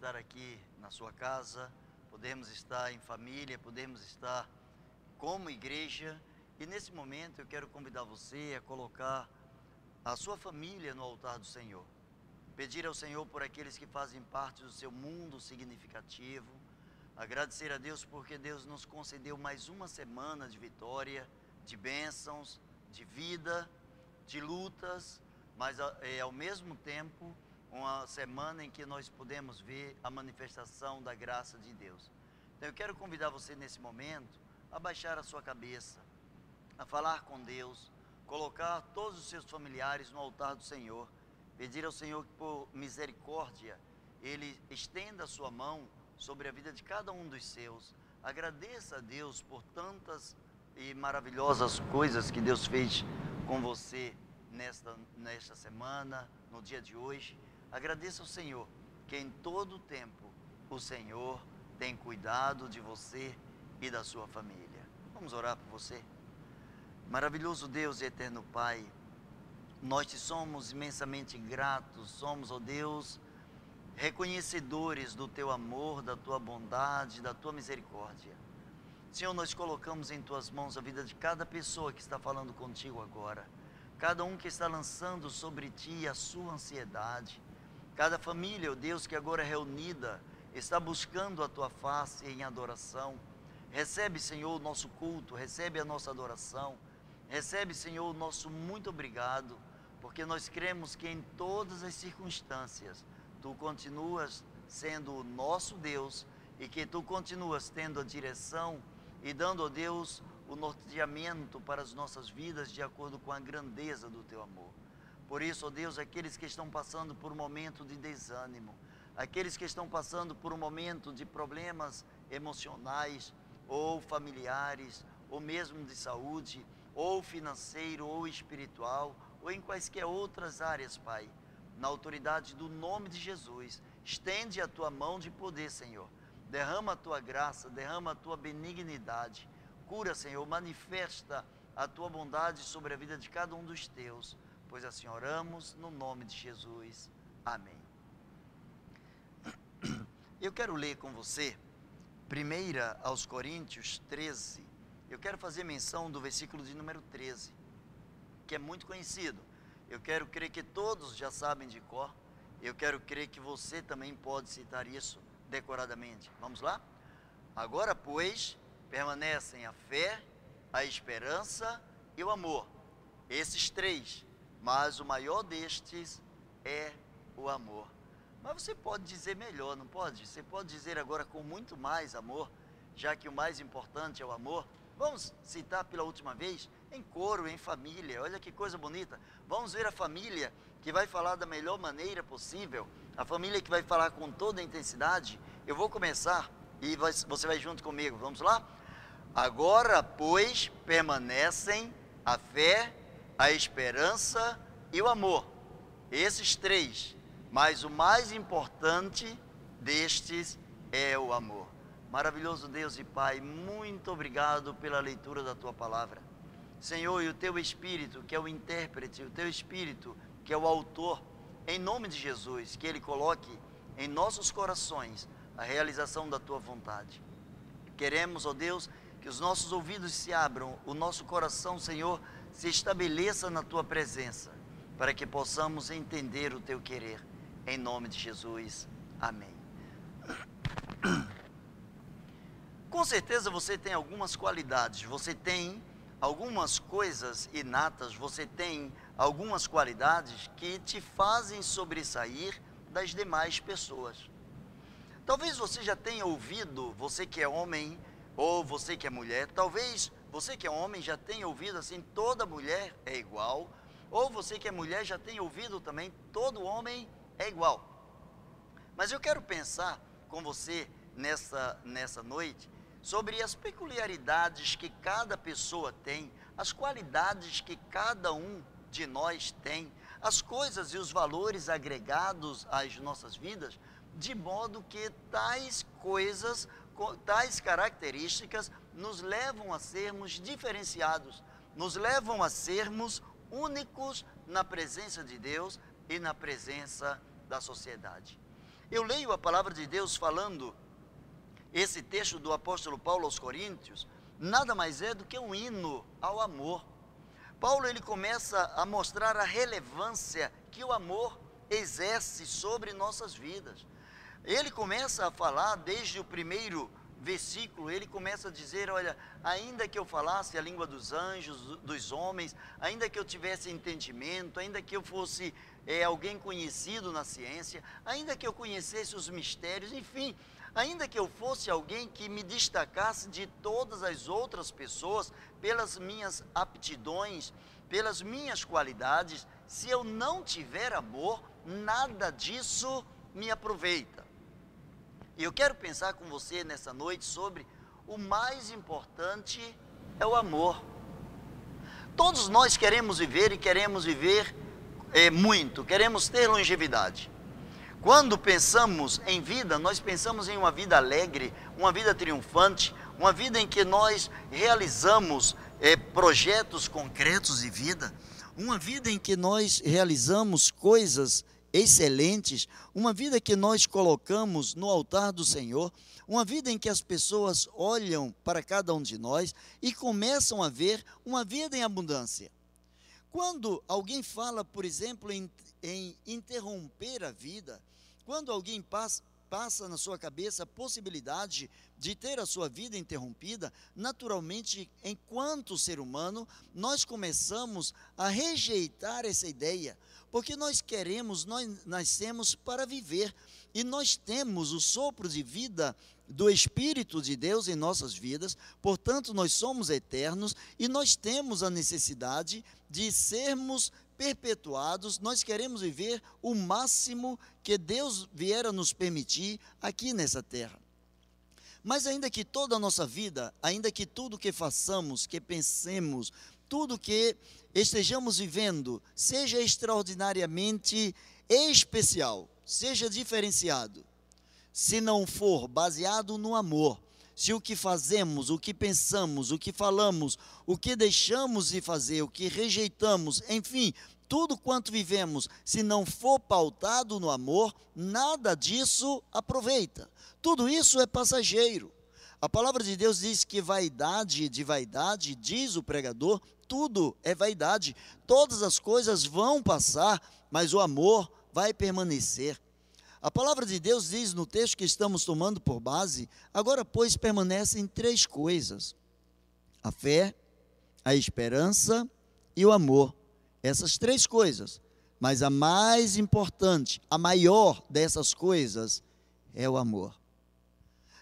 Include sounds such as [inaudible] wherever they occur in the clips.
estar aqui na sua casa, podemos estar em família, podemos estar como igreja. E nesse momento eu quero convidar você a colocar a sua família no altar do Senhor. Pedir ao Senhor por aqueles que fazem parte do seu mundo significativo. Agradecer a Deus porque Deus nos concedeu mais uma semana de vitória, de bênçãos, de vida, de lutas, mas é, ao mesmo tempo uma semana em que nós podemos ver a manifestação da graça de Deus. Então eu quero convidar você nesse momento a baixar a sua cabeça, a falar com Deus, colocar todos os seus familiares no altar do Senhor, pedir ao Senhor que por misericórdia ele estenda a sua mão sobre a vida de cada um dos seus. Agradeça a Deus por tantas e maravilhosas coisas que Deus fez com você nesta, nesta semana, no dia de hoje. Agradeça ao Senhor que em todo o tempo o Senhor tem cuidado de você e da sua família. Vamos orar por você? Maravilhoso Deus e eterno Pai, nós te somos imensamente gratos, somos, ó oh Deus, reconhecedores do teu amor, da tua bondade, da tua misericórdia. Senhor, nós colocamos em tuas mãos a vida de cada pessoa que está falando contigo agora, cada um que está lançando sobre ti a sua ansiedade, cada família, ó Deus, que agora é reunida, está buscando a tua face em adoração. Recebe, Senhor, o nosso culto, recebe a nossa adoração, recebe, Senhor, o nosso muito obrigado, porque nós cremos que em todas as circunstâncias tu continuas sendo o nosso Deus e que tu continuas tendo a direção e dando a Deus o norteamento para as nossas vidas de acordo com a grandeza do teu amor. Por isso, ó Deus, aqueles que estão passando por um momento de desânimo, aqueles que estão passando por um momento de problemas emocionais ou familiares, ou mesmo de saúde, ou financeiro, ou espiritual, ou em quaisquer outras áreas, Pai, na autoridade do nome de Jesus, estende a tua mão de poder, Senhor derrama a tua graça, derrama a tua benignidade. Cura, Senhor, manifesta a tua bondade sobre a vida de cada um dos teus, pois assim oramos no nome de Jesus. Amém. [clears throat] Eu quero ler com você, 1 aos Coríntios 13. Eu quero fazer menção do versículo de número 13, que é muito conhecido. Eu quero crer que todos já sabem de cor. Eu quero crer que você também pode citar isso decoradamente. Vamos lá? Agora, pois, permanecem a fé, a esperança e o amor. Esses três, mas o maior destes é o amor. Mas você pode dizer melhor, não pode? Você pode dizer agora com muito mais amor, já que o mais importante é o amor. Vamos citar pela última vez, em coro, em família. Olha que coisa bonita. Vamos ver a família que vai falar da melhor maneira possível, a família que vai falar com toda a intensidade. Eu vou começar e você vai junto comigo. Vamos lá? Agora, pois, permanecem a fé, a esperança e o amor. Esses três, mas o mais importante destes é o amor. Maravilhoso Deus e Pai, muito obrigado pela leitura da tua palavra. Senhor, e o teu Espírito, que é o intérprete, o teu Espírito, que é o autor, em nome de Jesus, que ele coloque em nossos corações a realização da tua vontade. Queremos, ó Deus, que os nossos ouvidos se abram, o nosso coração, Senhor, se estabeleça na tua presença, para que possamos entender o teu querer. Em nome de Jesus. Amém. [clears throat] Com certeza você tem algumas qualidades, você tem algumas coisas inatas, você tem algumas qualidades que te fazem sobressair das demais pessoas. Talvez você já tenha ouvido, você que é homem ou você que é mulher, talvez você que é homem já tenha ouvido assim, toda mulher é igual, ou você que é mulher já tenha ouvido também, todo homem é igual. Mas eu quero pensar com você nessa, nessa noite sobre as peculiaridades que cada pessoa tem, as qualidades que cada um de nós tem, as coisas e os valores agregados às nossas vidas, de modo que tais coisas, tais características nos levam a sermos diferenciados, nos levam a sermos únicos na presença de Deus e na presença da sociedade. Eu leio a palavra de Deus falando esse texto do apóstolo Paulo aos Coríntios, nada mais é do que um hino ao amor. Paulo ele começa a mostrar a relevância que o amor exerce sobre nossas vidas. Ele começa a falar desde o primeiro versículo, ele começa a dizer: Olha, ainda que eu falasse a língua dos anjos, dos homens, ainda que eu tivesse entendimento, ainda que eu fosse é, alguém conhecido na ciência, ainda que eu conhecesse os mistérios, enfim, ainda que eu fosse alguém que me destacasse de todas as outras pessoas pelas minhas aptidões, pelas minhas qualidades, se eu não tiver amor, nada disso me aproveita. E eu quero pensar com você nessa noite sobre o mais importante é o amor. Todos nós queremos viver e queremos viver é, muito, queremos ter longevidade. Quando pensamos em vida, nós pensamos em uma vida alegre, uma vida triunfante, uma vida em que nós realizamos é, projetos concretos de vida, uma vida em que nós realizamos coisas excelentes, uma vida que nós colocamos no altar do Senhor, uma vida em que as pessoas olham para cada um de nós e começam a ver uma vida em abundância. Quando alguém fala, por exemplo, em, em interromper a vida, quando alguém passa, passa na sua cabeça a possibilidade de ter a sua vida interrompida, naturalmente, enquanto ser humano, nós começamos a rejeitar essa ideia, porque nós queremos, nós nascemos para viver, e nós temos o sopro de vida do Espírito de Deus em nossas vidas, portanto, nós somos eternos e nós temos a necessidade de sermos perpetuados, nós queremos viver o máximo que Deus vier a nos permitir aqui nessa terra. Mas ainda que toda a nossa vida, ainda que tudo que façamos, que pensemos, tudo que estejamos vivendo seja extraordinariamente especial, seja diferenciado, se não for baseado no amor, se o que fazemos, o que pensamos, o que falamos, o que deixamos de fazer, o que rejeitamos, enfim, tudo quanto vivemos, se não for pautado no amor, nada disso aproveita. Tudo isso é passageiro. A palavra de Deus diz que vaidade de vaidade, diz o pregador, tudo é vaidade. Todas as coisas vão passar, mas o amor vai permanecer. A palavra de Deus diz no texto que estamos tomando por base: agora, pois, permanecem três coisas: a fé, a esperança e o amor. Essas três coisas. Mas a mais importante, a maior dessas coisas é o amor.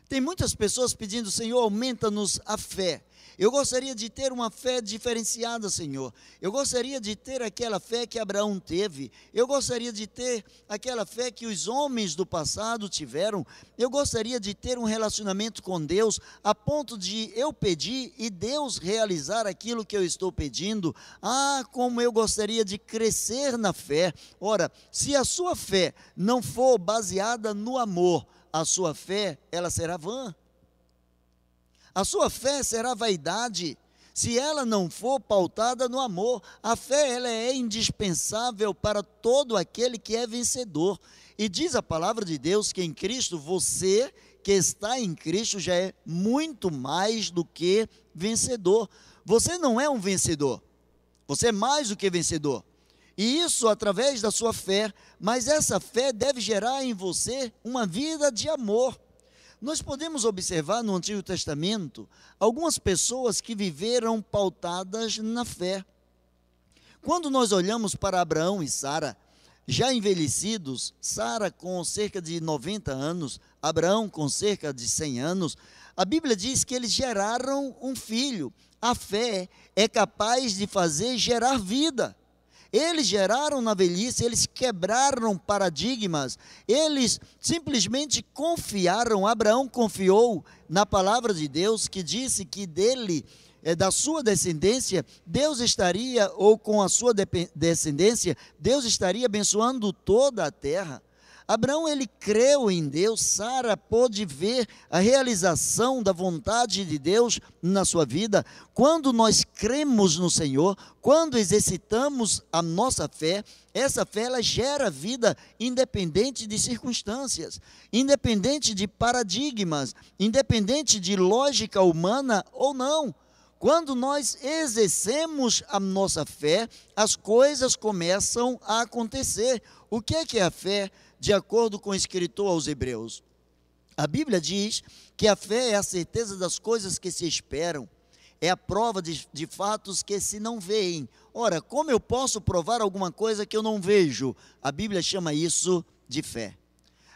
Tem muitas pessoas pedindo, Senhor, aumenta-nos a fé. Eu gostaria de ter uma fé diferenciada, Senhor. Eu gostaria de ter aquela fé que Abraão teve. Eu gostaria de ter aquela fé que os homens do passado tiveram. Eu gostaria de ter um relacionamento com Deus a ponto de eu pedir e Deus realizar aquilo que eu estou pedindo. Ah, como eu gostaria de crescer na fé. Ora, se a sua fé não for baseada no amor, a sua fé, ela será vã. A sua fé será vaidade se ela não for pautada no amor. A fé ela é indispensável para todo aquele que é vencedor. E diz a palavra de Deus que em Cristo você que está em Cristo já é muito mais do que vencedor. Você não é um vencedor. Você é mais do que vencedor. E isso através da sua fé, mas essa fé deve gerar em você uma vida de amor. Nós podemos observar no Antigo Testamento algumas pessoas que viveram pautadas na fé. Quando nós olhamos para Abraão e Sara, já envelhecidos, Sara com cerca de 90 anos, Abraão com cerca de 100 anos, a Bíblia diz que eles geraram um filho. A fé é capaz de fazer gerar vida. Eles geraram na velhice, eles quebraram paradigmas, eles simplesmente confiaram. Abraão confiou na palavra de Deus que disse que dele, é, da sua descendência, Deus estaria, ou com a sua descendência, Deus estaria abençoando toda a terra. Abraão ele creu em Deus, Sara pôde ver a realização da vontade de Deus na sua vida. Quando nós cremos no Senhor, quando exercitamos a nossa fé, essa fé ela gera vida independente de circunstâncias, independente de paradigmas, independente de lógica humana ou não. Quando nós exercemos a nossa fé, as coisas começam a acontecer. O que é que é a fé? De acordo com o escritor aos Hebreus. A Bíblia diz que a fé é a certeza das coisas que se esperam, é a prova de, de fatos que se não veem. Ora, como eu posso provar alguma coisa que eu não vejo? A Bíblia chama isso de fé.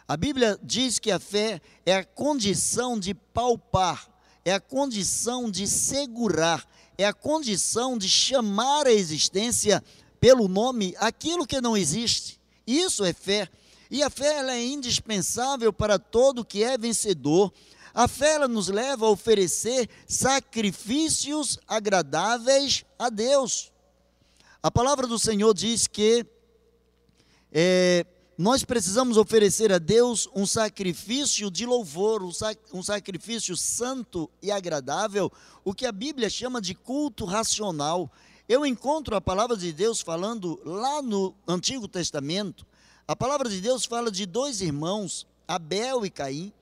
A Bíblia diz que a fé é a condição de palpar, é a condição de segurar, é a condição de chamar à existência pelo nome aquilo que não existe. Isso é fé. E a fé ela é indispensável para todo que é vencedor. A fé ela nos leva a oferecer sacrifícios agradáveis a Deus. A palavra do Senhor diz que é, nós precisamos oferecer a Deus um sacrifício de louvor, um, sac, um sacrifício santo e agradável, o que a Bíblia chama de culto racional. Eu encontro a palavra de Deus falando lá no Antigo Testamento, a palavra de Deus fala de dois irmãos, Abel e Caim.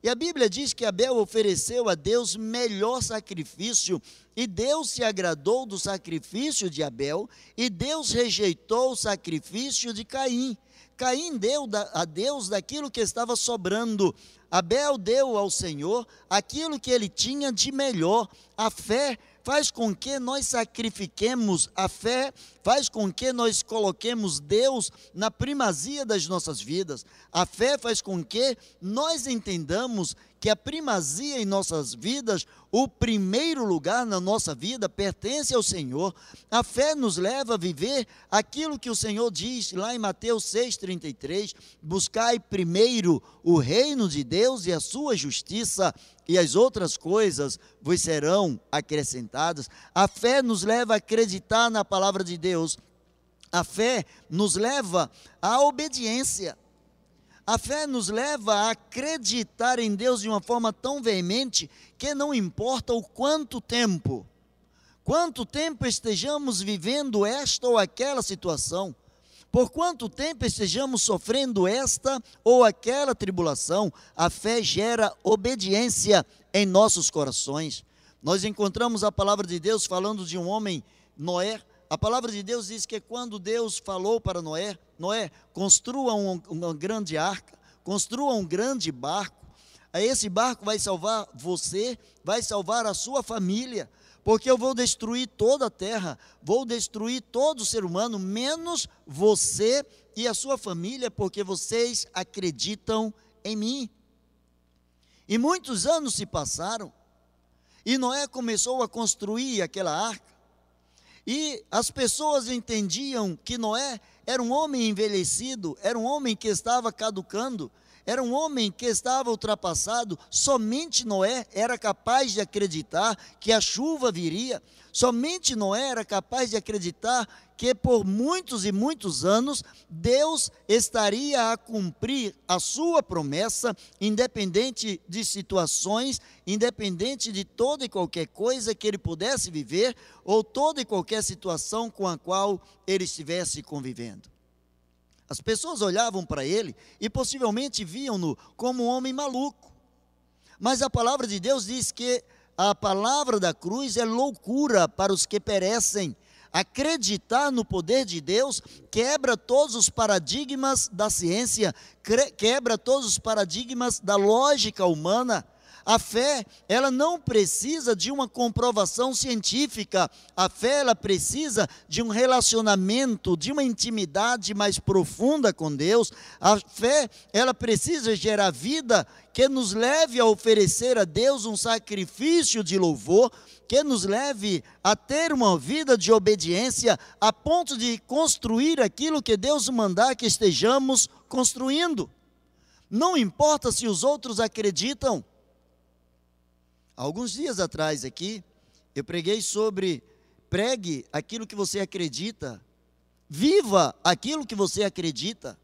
E a Bíblia diz que Abel ofereceu a Deus melhor sacrifício, e Deus se agradou do sacrifício de Abel, e Deus rejeitou o sacrifício de Caim. Caim deu a Deus daquilo que estava sobrando. Abel deu ao Senhor aquilo que ele tinha de melhor. A fé faz com que nós sacrifiquemos a fé, faz com que nós coloquemos Deus na primazia das nossas vidas. A fé faz com que nós entendamos que a primazia em nossas vidas, o primeiro lugar na nossa vida pertence ao Senhor. A fé nos leva a viver aquilo que o Senhor diz lá em Mateus 6,33: buscai primeiro o reino de Deus e a sua justiça, e as outras coisas vos serão acrescentadas. A fé nos leva a acreditar na palavra de Deus. A fé nos leva à obediência. A fé nos leva a acreditar em Deus de uma forma tão veemente que não importa o quanto tempo, quanto tempo estejamos vivendo esta ou aquela situação, por quanto tempo estejamos sofrendo esta ou aquela tribulação, a fé gera obediência em nossos corações. Nós encontramos a palavra de Deus falando de um homem, Noé, a palavra de Deus diz que quando Deus falou para Noé, Noé, construa um, uma grande arca, construa um grande barco. Esse barco vai salvar você, vai salvar a sua família, porque eu vou destruir toda a terra, vou destruir todo ser humano, menos você e a sua família, porque vocês acreditam em mim. E muitos anos se passaram, e Noé começou a construir aquela arca, e as pessoas entendiam que Noé era um homem envelhecido, era um homem que estava caducando, era um homem que estava ultrapassado. Somente Noé era capaz de acreditar que a chuva viria. Somente Noé era capaz de acreditar que por muitos e muitos anos Deus estaria a cumprir a sua promessa, independente de situações, independente de toda e qualquer coisa que ele pudesse viver, ou toda e qualquer situação com a qual ele estivesse convivendo. As pessoas olhavam para ele e possivelmente viam-no como um homem maluco. Mas a palavra de Deus diz que a palavra da cruz é loucura para os que perecem, Acreditar no poder de Deus quebra todos os paradigmas da ciência, quebra todos os paradigmas da lógica humana. A fé, ela não precisa de uma comprovação científica. A fé, ela precisa de um relacionamento, de uma intimidade mais profunda com Deus. A fé, ela precisa gerar vida que nos leve a oferecer a Deus um sacrifício de louvor, que nos leve a ter uma vida de obediência a ponto de construir aquilo que Deus mandar que estejamos construindo. Não importa se os outros acreditam, Alguns dias atrás aqui, eu preguei sobre pregue aquilo que você acredita, viva aquilo que você acredita.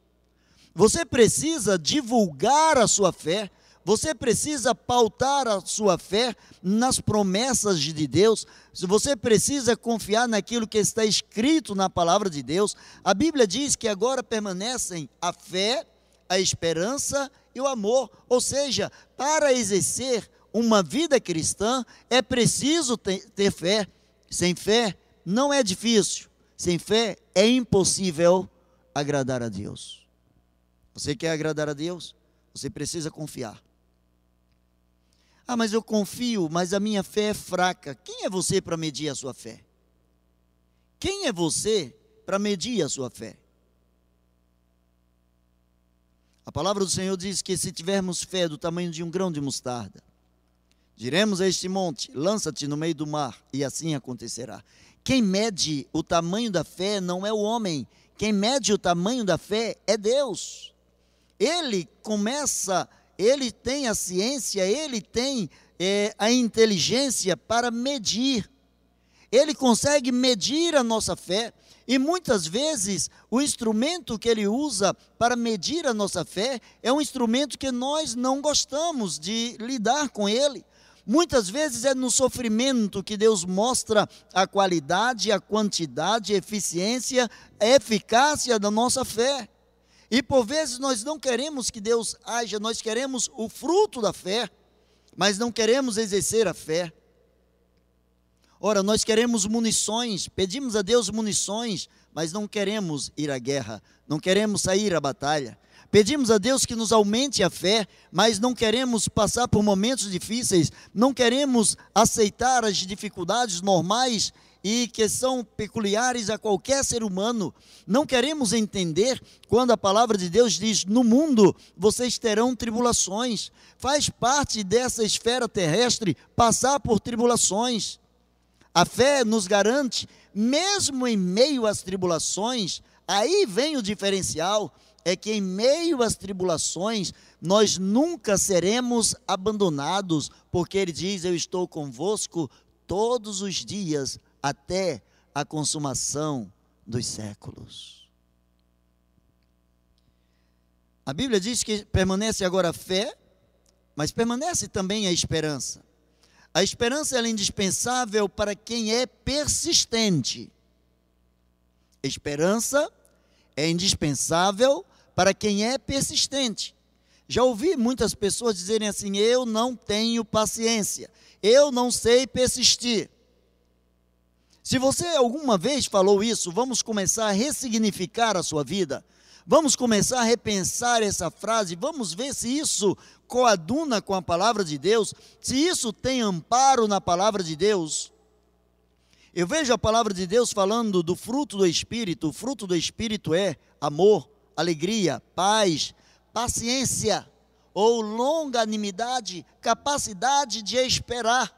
Você precisa divulgar a sua fé, você precisa pautar a sua fé nas promessas de Deus, você precisa confiar naquilo que está escrito na palavra de Deus. A Bíblia diz que agora permanecem a fé, a esperança e o amor. Ou seja, para exercer uma vida cristã é preciso ter, fé. Sem fé não é difícil. Sem fé é impossível agradar a Deus. Você quer agradar a Deus? Você precisa confiar. Ah, mas eu confio, mas a minha fé é fraca. Quem é você para medir a sua fé? Quem é você para medir a sua fé? A palavra do Senhor diz que se tivermos fé do tamanho de um grão de mostarda, diremos a este monte: lança-te no meio do mar, e assim acontecerá. Quem mede o tamanho da fé não é o homem, quem mede o tamanho da fé é Deus. Ele começa, ele tem a ciência, ele tem é, a inteligência para medir. Ele consegue medir a nossa fé. E muitas vezes o instrumento que ele usa para medir a nossa fé é um instrumento que nós não gostamos de lidar com ele. Muitas vezes é no sofrimento que Deus mostra a qualidade, a quantidade, a eficiência, a eficácia da nossa fé. E por vezes nós não queremos que Deus haja, nós queremos o fruto da fé, mas não queremos exercer a fé. Ora, nós queremos munições, pedimos a Deus munições, mas não queremos ir à guerra, não queremos sair à batalha. Pedimos a Deus que nos aumente a fé, mas não queremos passar por momentos difíceis, não queremos aceitar as dificuldades normais e que são peculiares a qualquer ser humano. Não queremos entender quando a palavra de Deus diz: No mundo vocês terão tribulações. Faz parte dessa esfera terrestre passar por tribulações. A fé nos garante, mesmo em meio às tribulações, aí vem o diferencial, é que em meio às tribulações nós nunca seremos abandonados, porque ele diz: Eu estou convosco todos os dias até a consumação dos séculos. A Bíblia diz que permanece agora a fé, mas permanece também a esperança. A esperança é indispensável para quem é persistente. Esperança é indispensável para quem é persistente. Já ouvi muitas pessoas dizerem assim: eu não tenho paciência, eu não sei persistir. Se você alguma vez falou isso, vamos começar a ressignificar a sua vida. Vamos começar a repensar essa frase, vamos ver se isso coaduna com a palavra de Deus, se isso tem amparo na palavra de Deus. Eu vejo a palavra de Deus falando do fruto do Espírito. O fruto do Espírito é amor, alegria, paz, paciência ou longanimidade, capacidade de esperar.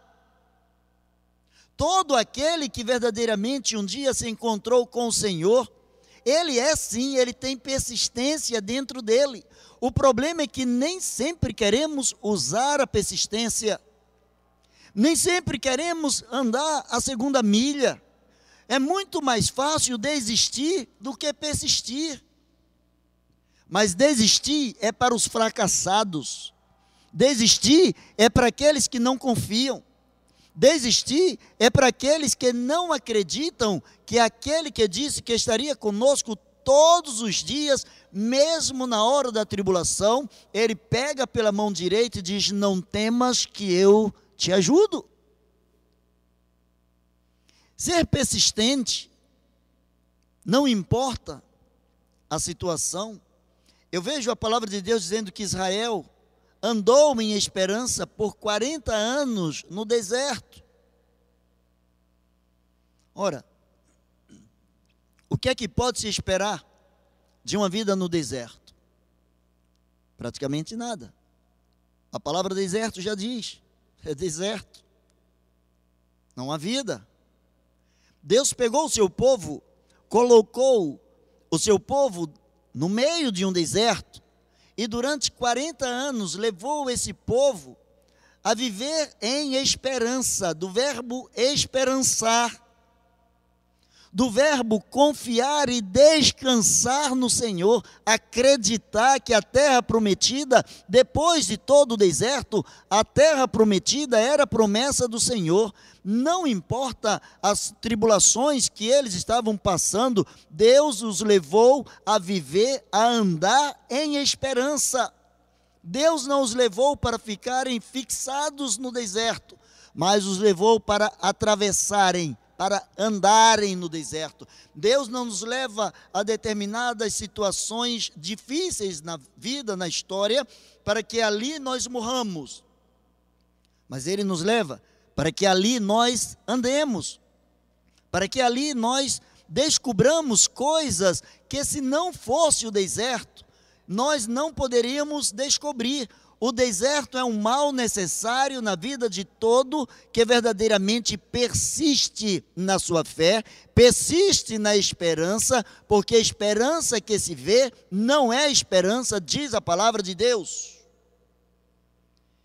Todo aquele que verdadeiramente um dia se encontrou com o Senhor, ele é sim, ele tem persistência dentro dele. O problema é que nem sempre queremos usar a persistência, nem sempre queremos andar a segunda milha. É muito mais fácil desistir do que persistir. Mas desistir é para os fracassados. Desistir é para aqueles que não confiam. Desistir é para aqueles que não acreditam que aquele que disse que estaria conosco todos os dias, mesmo na hora da tribulação, ele pega pela mão direita e diz: Não temas que eu te ajudo. Ser persistente, não importa a situação. Eu vejo a palavra de Deus dizendo que Israel andou em esperança por 40 anos no deserto. Ora, o que é que pode se esperar de uma vida no deserto? Praticamente nada. A palavra deserto já diz: é deserto. Não há vida. Deus pegou o seu povo, colocou o seu povo no meio de um deserto, e durante 40 anos levou esse povo a viver em esperança, do verbo esperançar. Do verbo confiar e descansar no Senhor, acreditar que a terra prometida, depois de todo o deserto, a terra prometida era a promessa do Senhor. Não importa as tribulações que eles estavam passando, Deus os levou a viver, a andar em esperança. Deus não os levou para ficarem fixados no deserto, mas os levou para atravessarem para andarem no deserto. Deus não nos leva a determinadas situações difíceis na vida, na história, para que ali nós morramos. Mas Ele nos leva para que ali nós andemos, para que ali nós descubramos coisas que, se não fosse o deserto, nós não poderíamos descobrir o deserto é um mal necessário na vida de todo que verdadeiramente persiste na sua fé, persiste na esperança, porque a esperança que se vê não é esperança, diz a palavra de Deus.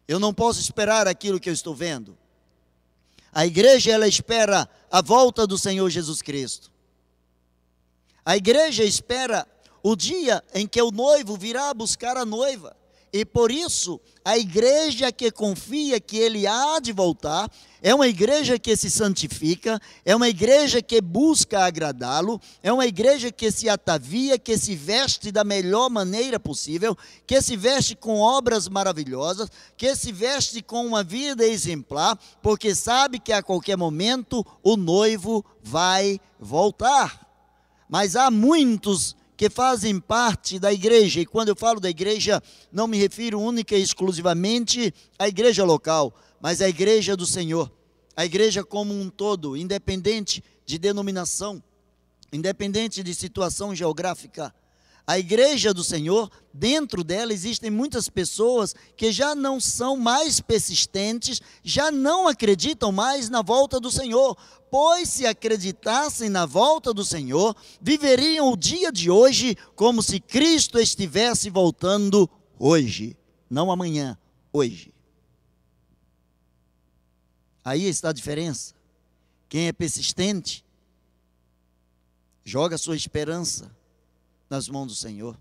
Eu não posso esperar aquilo que eu estou vendo. A igreja ela espera a volta do Senhor Jesus Cristo. A igreja espera o dia em que o noivo virá buscar a noiva. E por isso, a igreja que confia que ele há de voltar, é uma igreja que se santifica, é uma igreja que busca agradá-lo, é uma igreja que se atavia, que se veste da melhor maneira possível, que se veste com obras maravilhosas, que se veste com uma vida exemplar, porque sabe que a qualquer momento o noivo vai voltar. Mas há muitos que fazem parte da igreja, e quando eu falo da igreja, não me refiro única e exclusivamente à igreja local, mas à igreja do Senhor, a igreja como um todo, independente de denominação, independente de situação geográfica. A igreja do Senhor, dentro dela existem muitas pessoas que já não são mais persistentes, já não acreditam mais na volta do Senhor, pois se acreditassem na volta do Senhor, viveriam o dia de hoje como se Cristo estivesse voltando hoje, não amanhã, hoje. Aí está a diferença. Quem é persistente, joga sua esperança nas mãos do Senhor.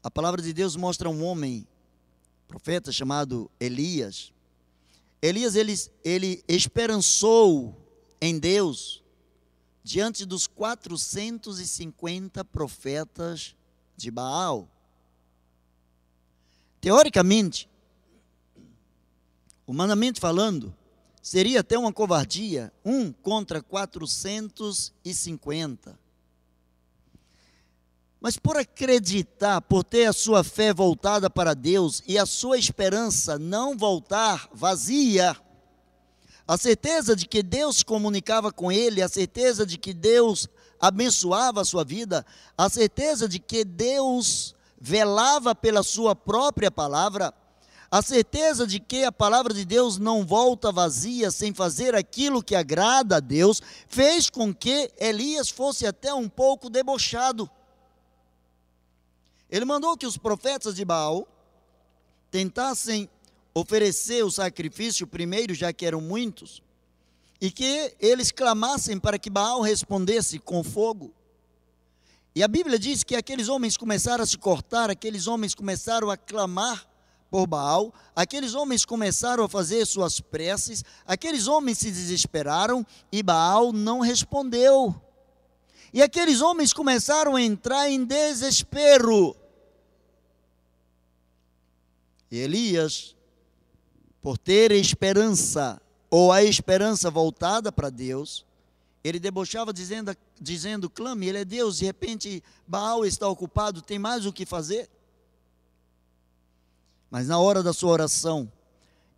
A palavra de Deus mostra um homem, profeta chamado Elias. Elias ele, ele esperançou em Deus diante dos 450 profetas de Baal. Teoricamente, humanamente falando, seria até uma covardia, um contra 450. Mas por acreditar, por ter a sua fé voltada para Deus e a sua esperança não voltar vazia, a certeza de que Deus comunicava com ele, a certeza de que Deus abençoava a sua vida, a certeza de que Deus velava pela sua própria palavra, a certeza de que a palavra de Deus não volta vazia sem fazer aquilo que agrada a Deus, fez com que Elias fosse até um pouco debochado. Ele mandou que os profetas de Baal tentassem oferecer o sacrifício primeiro, já que eram muitos, e que eles clamassem para que Baal respondesse com fogo. E a Bíblia diz que aqueles homens começaram a se cortar, aqueles homens começaram a clamar por Baal, aqueles homens começaram a fazer suas preces, aqueles homens se desesperaram e Baal não respondeu. E aqueles homens começaram a entrar em desespero. E Elias por ter esperança, ou a esperança voltada para Deus, ele debochava dizendo, dizendo, clame, ele é Deus, de repente Baal está ocupado, tem mais o que fazer. Mas na hora da sua oração,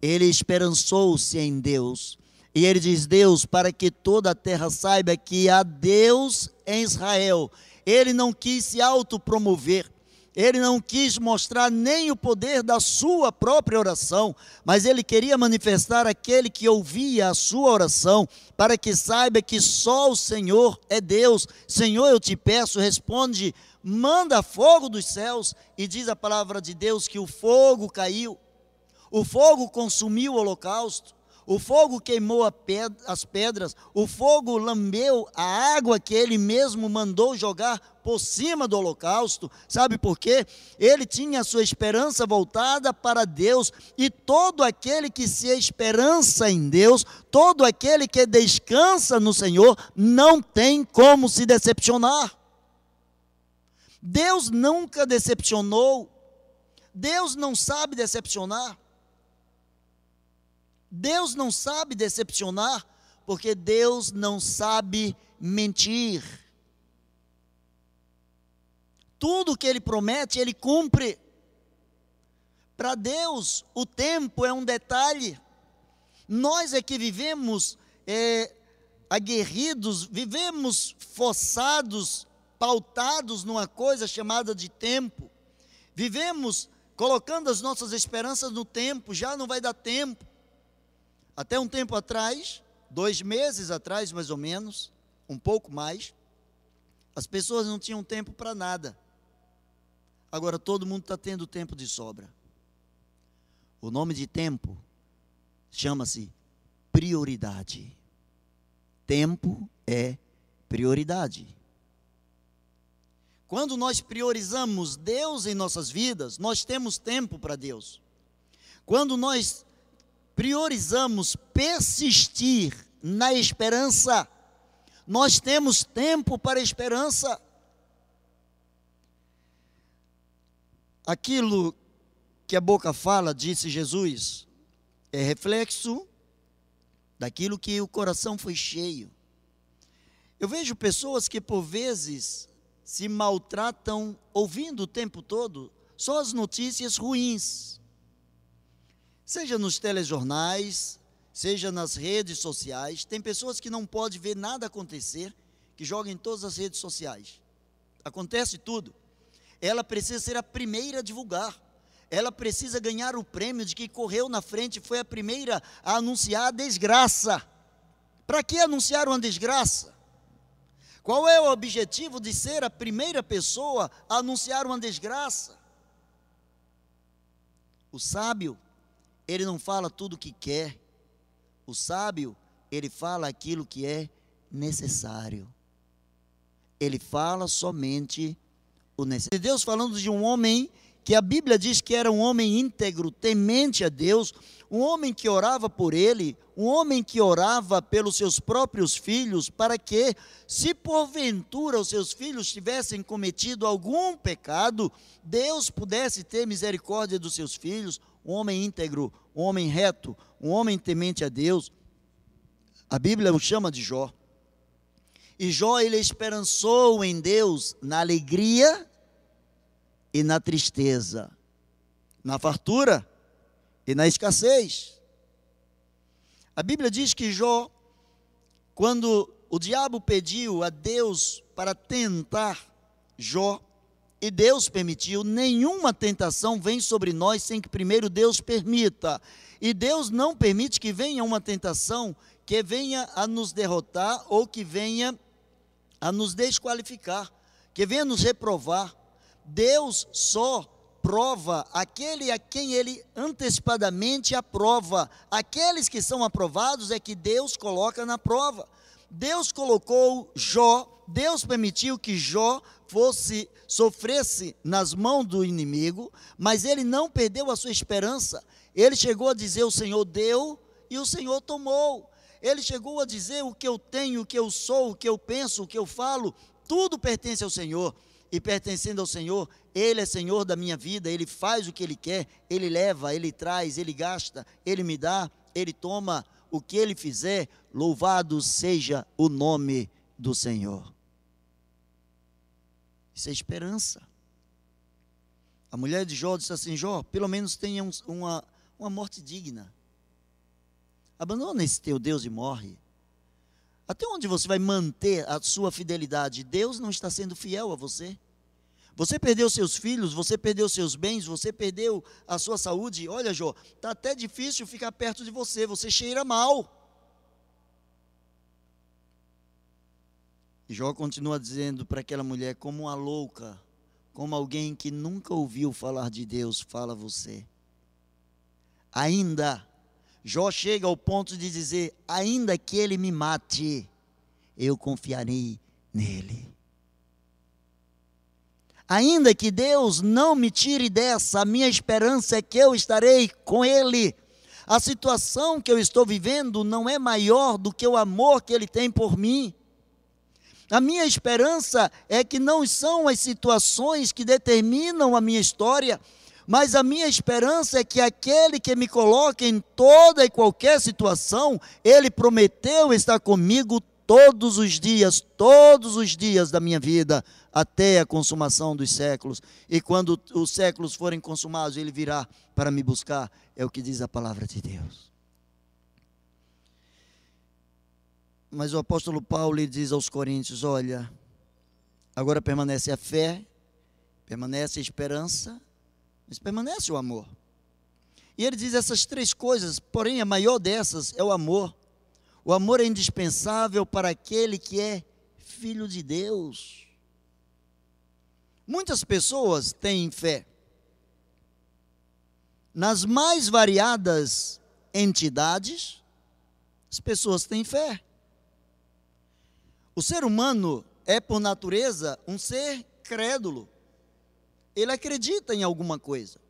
ele esperançou-se em Deus. E ele diz: Deus, para que toda a terra saiba que há Deus em Israel. Ele não quis se autopromover, ele não quis mostrar nem o poder da sua própria oração, mas ele queria manifestar aquele que ouvia a sua oração, para que saiba que só o Senhor é Deus. Senhor, eu te peço, responde, manda fogo dos céus, e diz a palavra de Deus que o fogo caiu, o fogo consumiu o holocausto, o fogo queimou as pedras, o fogo lambeu a água que ele mesmo mandou jogar por cima do holocausto. Sabe por quê? Ele tinha a sua esperança voltada para Deus, e todo aquele que se esperança em Deus, todo aquele que descansa no Senhor, não tem como se decepcionar. Deus nunca decepcionou. Deus não sabe decepcionar. Deus não sabe decepcionar, porque Deus não sabe mentir. Tudo que Ele promete, Ele cumpre. Para Deus, o tempo é um detalhe. Nós é que vivemos é, aguerridos, vivemos forçados, pautados numa coisa chamada de tempo. Vivemos colocando as nossas esperanças no tempo, já não vai dar tempo. Até um tempo atrás, dois meses atrás mais ou menos, um pouco mais, as pessoas não tinham tempo para nada. Agora todo mundo está tendo tempo de sobra. O nome de tempo chama-se prioridade. Tempo é prioridade. Quando nós priorizamos Deus em nossas vidas, nós temos tempo para Deus. Quando nós priorizamos persistir na esperança, nós temos tempo para esperança. Aquilo que a boca fala, disse Jesus, é reflexo daquilo que o coração foi cheio. Eu vejo pessoas que por vezes se maltratam ouvindo o tempo todo só as notícias ruins seja nos telejornais, seja nas redes sociais. Tem pessoas que não podem ver nada acontecer, que jogam em todas as redes sociais. Acontece tudo. Ela precisa ser a primeira a divulgar. Ela precisa ganhar o prêmio de que correu na frente, foi a primeira a anunciar a desgraça. Para que anunciar uma desgraça? Qual é o objetivo de ser a primeira pessoa a anunciar uma desgraça? O sábio ele não fala tudo o que quer. O sábio, ele fala aquilo que é necessário. Ele fala somente o necessário. Deus falando de um homem que a Bíblia diz que era um homem íntegro, temente a Deus, um homem que orava por ele, um homem que orava pelos seus próprios filhos, para que, se porventura os seus filhos tivessem cometido algum pecado, Deus pudesse ter misericórdia dos seus filhos, um homem íntegro, um homem reto, um homem temente a Deus. A Bíblia o chama de Jó. E Jó ele esperançou em Deus na alegria e na tristeza, na fartura e na escassez. A Bíblia diz que Jó, quando o diabo pediu a Deus para tentar Jó, e Deus permitiu, nenhuma tentação vem sobre nós sem que primeiro Deus permita. E Deus não permite que venha uma tentação que venha a nos derrotar ou que venha a nos desqualificar, que venha nos reprovar. Deus só prova aquele a quem ele antecipadamente aprova. Aqueles que são aprovados é que Deus coloca na prova. Deus colocou Jó, Deus permitiu que Jó fosse sofresse nas mãos do inimigo, mas ele não perdeu a sua esperança. Ele chegou a dizer: "O Senhor deu e o Senhor tomou". Ele chegou a dizer: "O que eu tenho, o que eu sou, o que eu penso, o que eu falo, tudo pertence ao Senhor". E pertencendo ao Senhor, Ele é Senhor da minha vida, Ele faz o que Ele quer, Ele leva, Ele traz, Ele gasta, Ele me dá, Ele toma o que Ele fizer, louvado seja o nome do Senhor. Isso é esperança. A mulher de Jó disse assim: Jó, pelo menos tenha um, uma, uma morte digna. Abandona esse teu Deus e morre. Até onde você vai manter a sua fidelidade? Deus não está sendo fiel a você. Você perdeu seus filhos, você perdeu seus bens, você perdeu a sua saúde. Olha, Jó, está até difícil ficar perto de você, você cheira mal. E Jó continua dizendo para aquela mulher, como uma louca, como alguém que nunca ouviu falar de Deus, fala você. Ainda Jó chega ao ponto de dizer: ainda que ele me mate, eu confiarei nele. Ainda que Deus não me tire dessa, a minha esperança é que eu estarei com Ele. A situação que eu estou vivendo não é maior do que o amor que Ele tem por mim. A minha esperança é que não são as situações que determinam a minha história, mas a minha esperança é que aquele que me coloca em toda e qualquer situação, ele prometeu estar comigo todos os dias, todos os dias da minha vida, até a consumação dos séculos. E quando os séculos forem consumados, ele virá para me buscar. É o que diz a palavra de Deus. Mas o apóstolo Paulo lhe diz aos Coríntios: olha, agora permanece a fé, permanece a esperança, mas permanece o amor. E ele diz essas três coisas, porém a maior dessas é o amor. O amor é indispensável para aquele que é filho de Deus. Muitas pessoas têm fé nas mais variadas entidades, as pessoas têm fé. O ser humano é, por natureza, um ser crédulo. Ele acredita em alguma coisa.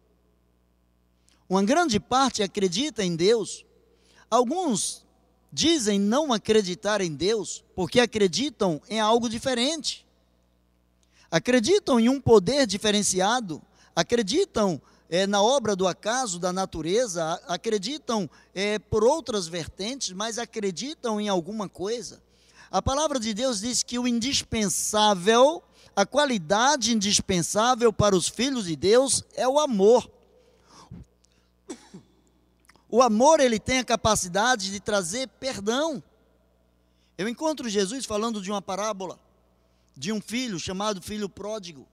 Uma grande parte acredita em Deus. Alguns dizem não acreditar em Deus porque acreditam em algo diferente acreditam em um poder diferenciado, acreditam é, na obra do acaso, da natureza, acreditam é, por outras vertentes, mas acreditam em alguma coisa. A palavra de Deus diz que o indispensável, a qualidade indispensável para os filhos de Deus é o amor. O amor ele tem a capacidade de trazer perdão. Eu encontro Jesus falando de uma parábola de um filho chamado filho pródigo.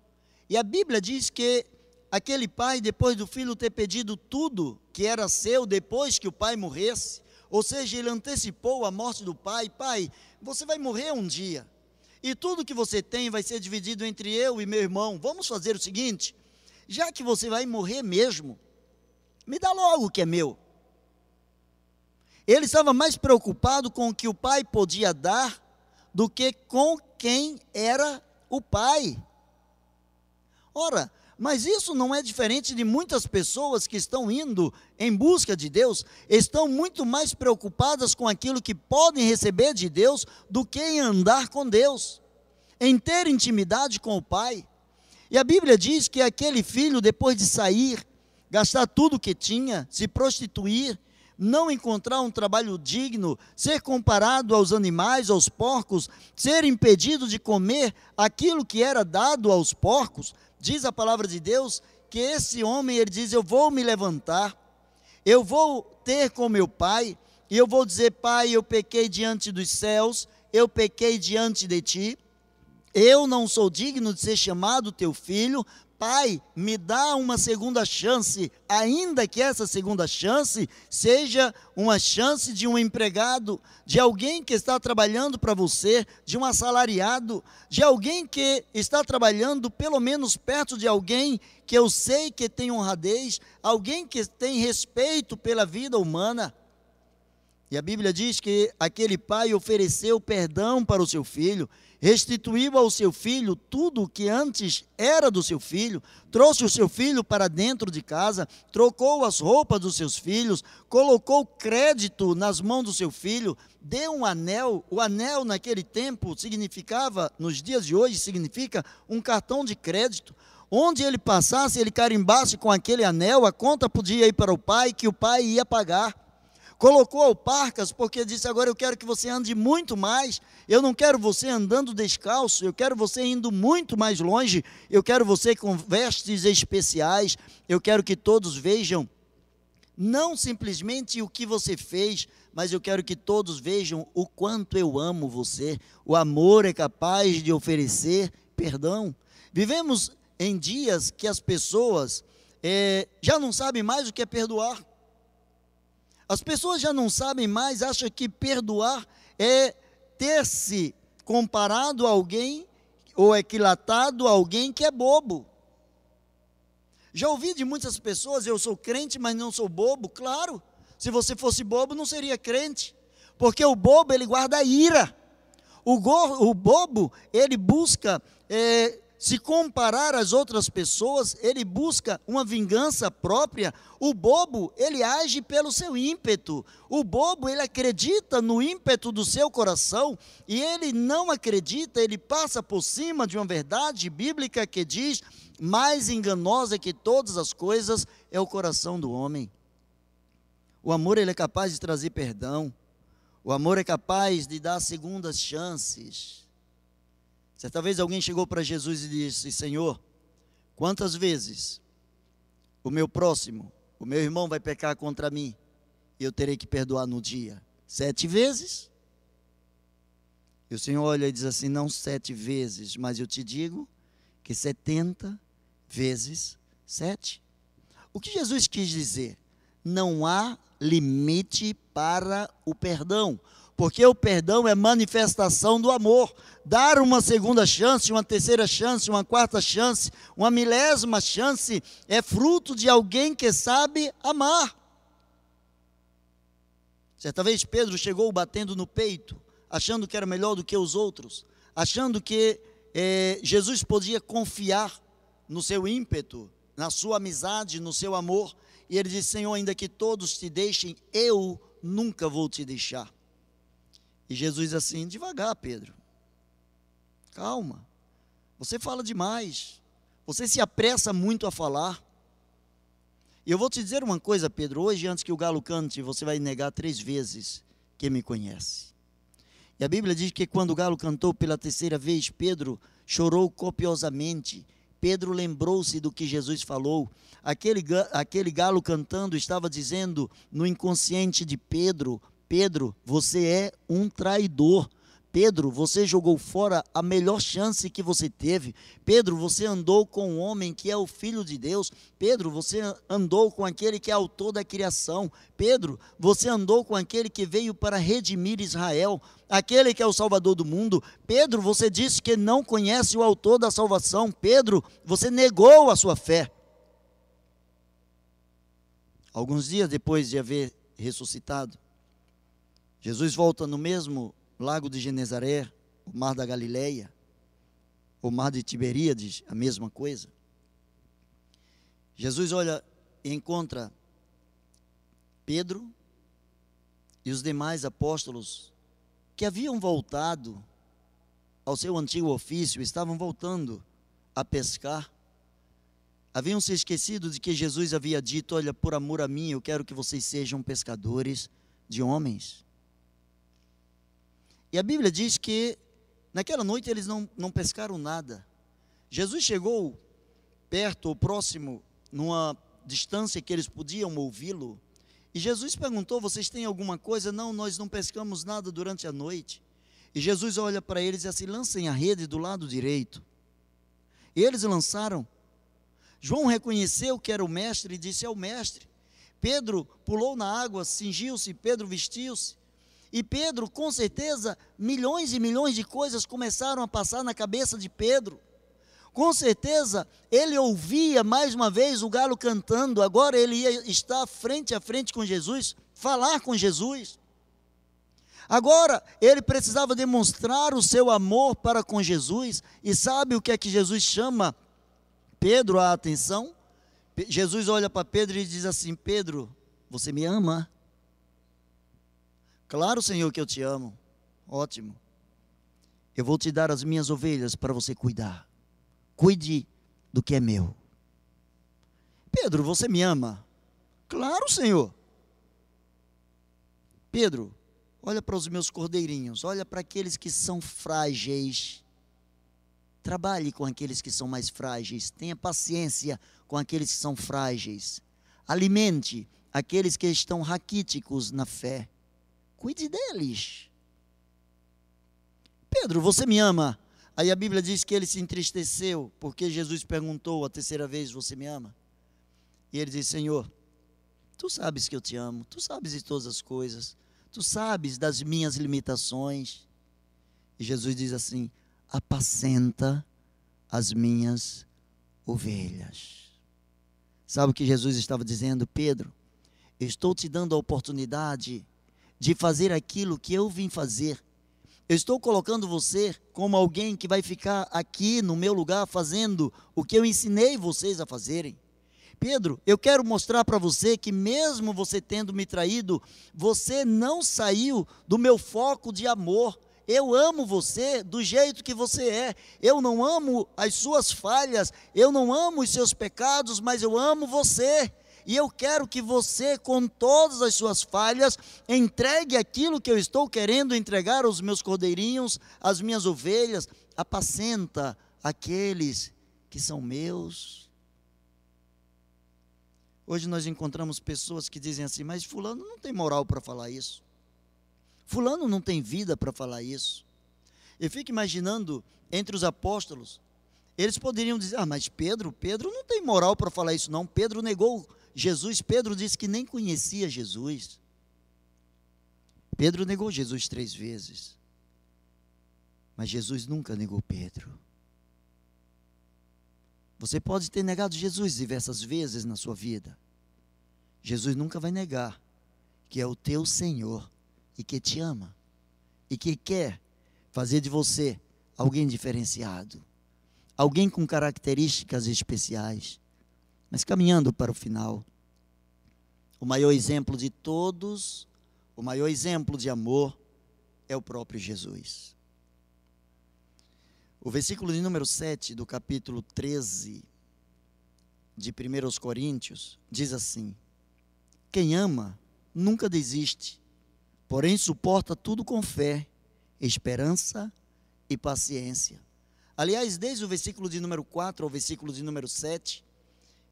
E a Bíblia diz que aquele pai, depois do filho ter pedido tudo que era seu, depois que o pai morresse, ou seja, ele antecipou a morte do pai: Pai, você vai morrer um dia, e tudo que você tem vai ser dividido entre eu e meu irmão. Vamos fazer o seguinte: já que você vai morrer mesmo, me dá logo o que é meu. Ele estava mais preocupado com o que o pai podia dar do que com quem era o pai. Ora, mas isso não é diferente de muitas pessoas que estão indo em busca de Deus, estão muito mais preocupadas com aquilo que podem receber de Deus do que em andar com Deus, em ter intimidade com o Pai. E a Bíblia diz que aquele filho, depois de sair, gastar tudo o que tinha, se prostituir, não encontrar um trabalho digno, ser comparado aos animais, aos porcos, ser impedido de comer aquilo que era dado aos porcos, diz a palavra de Deus que esse homem, ele diz: Eu vou me levantar, eu vou ter com meu pai, e eu vou dizer: Pai, eu pequei diante dos céus, eu pequei diante de ti, eu não sou digno de ser chamado teu filho, Pai, me dá uma segunda chance, ainda que essa segunda chance seja uma chance de um empregado, de alguém que está trabalhando para você, de um assalariado, de alguém que está trabalhando pelo menos perto de alguém que eu sei que tem honradez, alguém que tem respeito pela vida humana. E a Bíblia diz que aquele pai ofereceu perdão para o seu filho restituiu ao seu filho tudo o que antes era do seu filho, trouxe o seu filho para dentro de casa, trocou as roupas dos seus filhos, colocou crédito nas mãos do seu filho, deu um anel. O anel naquele tempo significava, nos dias de hoje, significa um cartão de crédito. Onde ele passasse, ele carimbasse com aquele anel, a conta podia ir para o pai, que o pai ia pagar colocou alparcas, porque disse: Agora eu quero que você ande muito mais. Eu não quero você andando descalço, eu quero você indo muito mais longe. Eu quero você com vestes especiais. Eu quero que todos vejam, não simplesmente o que você fez, mas eu quero que todos vejam o quanto eu amo você. O amor é capaz de oferecer perdão. Vivemos em dias que as pessoas é, já não sabem mais o que é perdoar. As pessoas já não sabem mais, acham que perdoar é ter-se comparado a alguém ou equilatado a alguém que é bobo. Já ouvi de muitas pessoas, eu sou crente, mas não sou bobo, claro. Se você fosse bobo, não seria crente. Porque o bobo, ele guarda ira. O, go, o bobo, ele busca é, se comparar às outras pessoas, ele busca uma vingança própria. O bobo, ele age pelo seu ímpeto. O bobo, ele acredita no ímpeto do seu coração e ele não acredita, ele passa por cima de uma verdade bíblica que diz: mais enganosa que todas as coisas é o coração do homem. O amor, ele é capaz de trazer perdão. O amor é capaz de dar segundas chances. Certa vez alguém chegou para Jesus e disse: Senhor, quantas vezes o meu próximo, o meu irmão vai pecar contra mim e eu terei que perdoar no dia? Sete vezes? E o Senhor olha e diz assim: Não sete vezes, mas eu te digo que setenta vezes sete. O que Jesus quis dizer? Não há limite para o perdão porque o perdão é manifestação do amor. Dar uma segunda chance, uma terceira chance, uma quarta chance, uma milésima chance é fruto de alguém que sabe amar. Certa vez Pedro chegou batendo no peito, achando que era melhor do que os outros, achando que é, Jesus podia confiar no seu ímpeto, na sua amizade, no seu amor. E ele disse: Senhor, ainda que todos te deixem, eu nunca vou te deixar. E Jesus assim, devagar, Pedro. Calma. Você fala demais. Você se apressa muito a falar. E eu vou te dizer uma coisa, Pedro. Hoje, antes que o galo cante, você vai negar três vezes que me conhece. E a Bíblia diz que quando o galo cantou pela terceira vez, Pedro chorou copiosamente. Pedro lembrou-se do que Jesus falou. Aquele, aquele galo cantando estava dizendo no inconsciente de Pedro: Pedro, você é um traidor. Pedro, você jogou fora a melhor chance que você teve. Pedro, você andou com um homem que é o Filho de Deus. Pedro, você andou com aquele que é autor da criação. Pedro, você andou com aquele que veio para redimir Israel, aquele que é o Salvador do mundo. Pedro, você disse que não conhece o autor da salvação. Pedro, você negou a sua fé. Alguns dias depois de haver ressuscitado, Jesus volta no mesmo lago de Genezaré, o mar da Galileia, o mar de Tiberíades, a mesma coisa. Jesus olha e encontra Pedro e os demais apóstolos que haviam voltado ao seu antigo ofício, estavam voltando a pescar. Haviam se esquecido de que Jesus havia dito: Olha, por amor a mim, eu quero que vocês sejam pescadores de homens. E a Bíblia diz que naquela noite eles não, não pescaram nada. Jesus chegou perto ou próximo, numa distância que eles podiam ouvi-lo. E Jesus perguntou: Vocês têm alguma coisa? Não, nós não pescamos nada durante a noite. E Jesus olha para eles e assim: Lancem a rede do lado direito. E eles lançaram. João reconheceu que era o mestre e disse: É o mestre. Pedro pulou na água, cingiu-se, Pedro vestiu-se. E Pedro, com certeza, milhões e milhões de coisas começaram a passar na cabeça de Pedro. Com certeza, ele ouvia mais uma vez o galo cantando, agora ele ia estar frente a frente com Jesus, falar com Jesus. Agora, ele precisava demonstrar o seu amor para com Jesus, e sabe o que é que Jesus chama Pedro a atenção? Jesus olha para Pedro e diz assim: Pedro, você me ama? Claro, Senhor, que eu te amo. Ótimo. Eu vou te dar as minhas ovelhas para você cuidar. Cuide do que é meu. Pedro, você me ama? Claro, Senhor. Pedro, olha para os meus cordeirinhos, olha para aqueles que são frágeis. Trabalhe com aqueles que são mais frágeis, tenha paciência com aqueles que são frágeis. Alimente aqueles que estão raquíticos na fé. Cuide deles. Pedro, você me ama? Aí a Bíblia diz que ele se entristeceu, porque Jesus perguntou a terceira vez: Você me ama? E ele disse: Senhor, tu sabes que eu te amo, tu sabes de todas as coisas, tu sabes das minhas limitações. E Jesus diz assim: Apacenta as minhas ovelhas. Sabe o que Jesus estava dizendo, Pedro? estou te dando a oportunidade de fazer aquilo que eu vim fazer. Eu estou colocando você como alguém que vai ficar aqui no meu lugar fazendo o que eu ensinei vocês a fazerem. Pedro, eu quero mostrar para você que, mesmo você tendo me traído, você não saiu do meu foco de amor. Eu amo você do jeito que você é. Eu não amo as suas falhas, eu não amo os seus pecados, mas eu amo você. E eu quero que você, com todas as suas falhas, entregue aquilo que eu estou querendo entregar aos meus cordeirinhos, às minhas ovelhas, apacenta aqueles que são meus. Hoje nós encontramos pessoas que dizem assim: Mas Fulano não tem moral para falar isso. Fulano não tem vida para falar isso. Eu fico imaginando entre os apóstolos, eles poderiam dizer: Ah, mas Pedro, Pedro não tem moral para falar isso, não. Pedro negou Jesus. Pedro disse que nem conhecia Jesus. Pedro negou Jesus três vezes. Mas Jesus nunca negou Pedro. Você pode ter negado Jesus diversas vezes na sua vida. Jesus nunca vai negar que é o teu Senhor e que te ama e que quer fazer de você alguém diferenciado, alguém com características especiais. Mas caminhando para o final, o maior exemplo de todos, o maior exemplo de amor é o próprio Jesus. O versículo de número 7 do capítulo 13 de 1 Coríntios diz assim: Quem ama nunca desiste, porém suporta tudo com fé, esperança e paciência. Aliás, desde o versículo de número 4 ao versículo de número 7,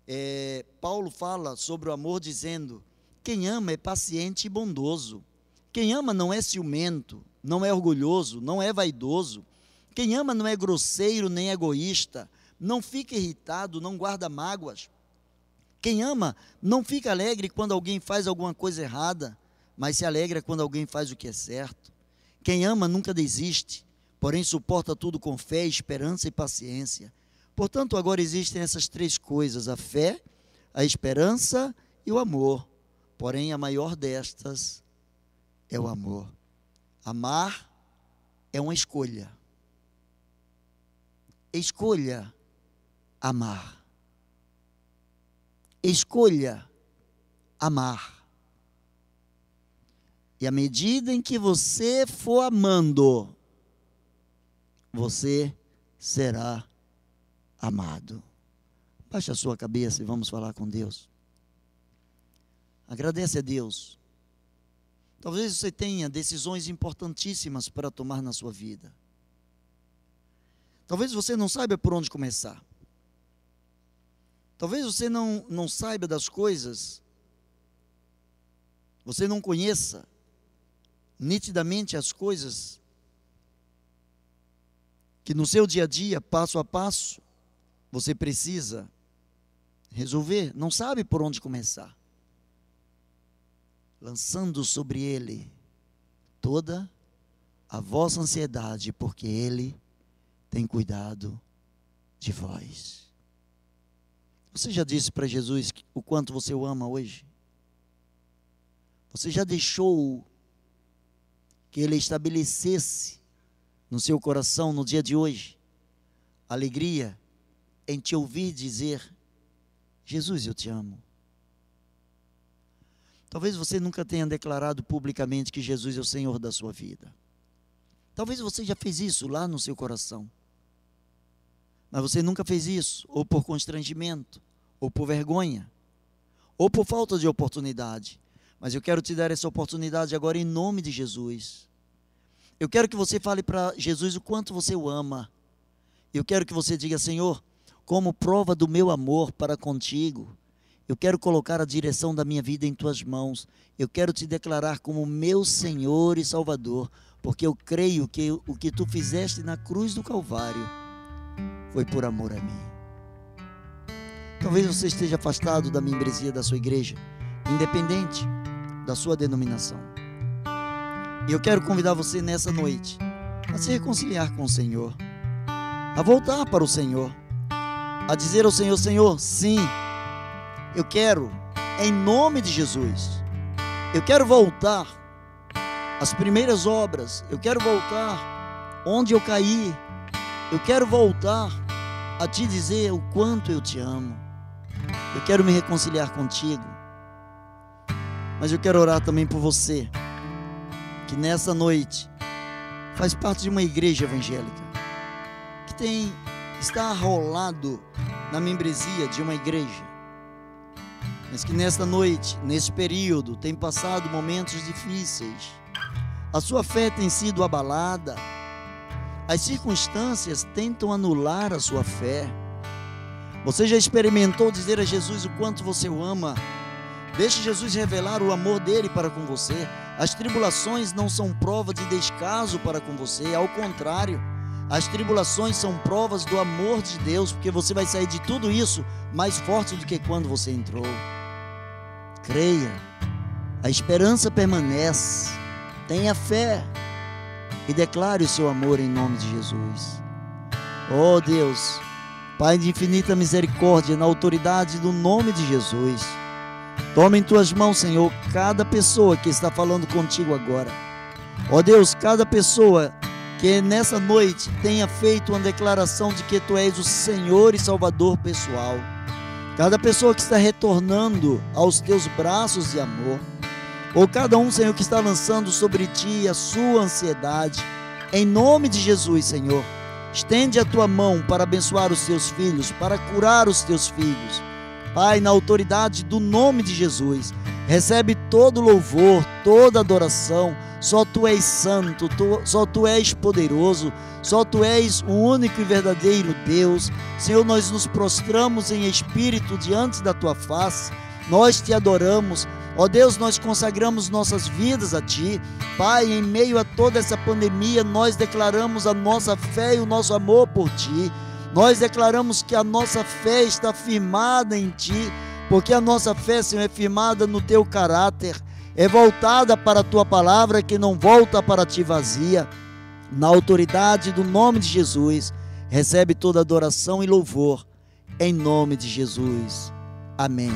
é, Paulo fala sobre o amor dizendo: Quem ama é paciente e bondoso. Quem ama não é ciumento, não é orgulhoso, não é vaidoso quem ama não é grosseiro nem egoísta, não fica irritado, não guarda mágoas. Quem ama não fica alegre quando alguém faz alguma coisa errada, mas se alegra quando alguém faz o que é certo. Quem ama nunca desiste, porém suporta tudo com fé, esperança e paciência. Portanto, agora existem essas três coisas: a fé, a esperança e o amor. Porém, a maior destas é o amor. Amar é uma escolha. Escolha amar. Escolha amar. E à medida em que você for amando, você será amado. Baixe a sua cabeça e vamos falar com Deus. Agradece a Deus. Talvez você tenha decisões importantíssimas para tomar na sua vida. Talvez você não saiba por onde começar. Talvez você não, não saiba das coisas, você não conheça nitidamente as coisas que no seu dia a dia, passo a passo, você precisa resolver, não sabe por onde começar. Lançando sobre ele toda a vossa ansiedade, porque ele tem cuidado de vós. Você já disse para Jesus o quanto você o ama hoje? Você já deixou que Ele estabelecesse no seu coração no dia de hoje alegria em te ouvir dizer: Jesus, eu te amo. Talvez você nunca tenha declarado publicamente que Jesus é o Senhor da sua vida. Talvez você já fez isso lá no seu coração. Mas você nunca fez isso, ou por constrangimento, ou por vergonha, ou por falta de oportunidade. Mas eu quero te dar essa oportunidade agora em nome de Jesus. Eu quero que você fale para Jesus o quanto você o ama. Eu quero que você diga, Senhor, como prova do meu amor para contigo, eu quero colocar a direção da minha vida em tuas mãos. Eu quero te declarar como meu Senhor e Salvador, porque eu creio que o que tu fizeste na cruz do Calvário foi por amor a mim. Talvez você esteja afastado da membresia da sua igreja, independente da sua denominação. E eu quero convidar você nessa noite a se reconciliar com o Senhor, a voltar para o Senhor, a dizer ao Senhor: Senhor, sim, eu quero, em nome de Jesus, Eu quero voltar às primeiras obras. Eu quero voltar onde eu caí. Eu quero voltar a te dizer o quanto eu te amo. Eu quero me reconciliar contigo. Mas eu quero orar também por você, que nessa noite faz parte de uma igreja evangélica, que tem está arrolado na membresia de uma igreja, mas que nesta noite, nesse período, tem passado momentos difíceis. A sua fé tem sido abalada. As circunstâncias tentam anular a sua fé. Você já experimentou dizer a Jesus o quanto você o ama? Deixe Jesus revelar o amor dele para com você. As tribulações não são prova de descaso para com você, ao contrário. As tribulações são provas do amor de Deus, porque você vai sair de tudo isso mais forte do que quando você entrou. Creia, a esperança permanece. Tenha fé e declare o seu amor em nome de Jesus. Oh Deus, Pai de infinita misericórdia, na autoridade do nome de Jesus, toma em tuas mãos, Senhor, cada pessoa que está falando contigo agora. Oh Deus, cada pessoa que nessa noite tenha feito uma declaração de que tu és o Senhor e Salvador pessoal. Cada pessoa que está retornando aos teus braços de amor, ou cada um, Senhor, que está lançando sobre ti a sua ansiedade, em nome de Jesus, Senhor, estende a tua mão para abençoar os teus filhos, para curar os teus filhos. Pai, na autoridade do nome de Jesus, recebe todo louvor, toda adoração só tu és santo, tu, só tu és poderoso, só tu és o único e verdadeiro Deus. Senhor, nós nos prostramos em espírito diante da tua face, nós te adoramos. Ó Deus, nós consagramos nossas vidas a Ti. Pai, em meio a toda essa pandemia, nós declaramos a nossa fé e o nosso amor por Ti. Nós declaramos que a nossa fé está firmada em Ti, porque a nossa fé, Senhor, é firmada no teu caráter, é voltada para a tua palavra que não volta para ti vazia. Na autoridade do nome de Jesus, recebe toda adoração e louvor, em nome de Jesus. Amém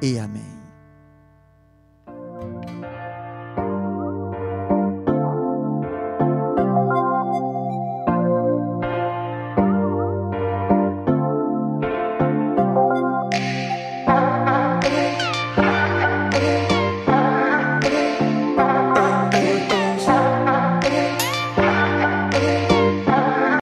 e amém.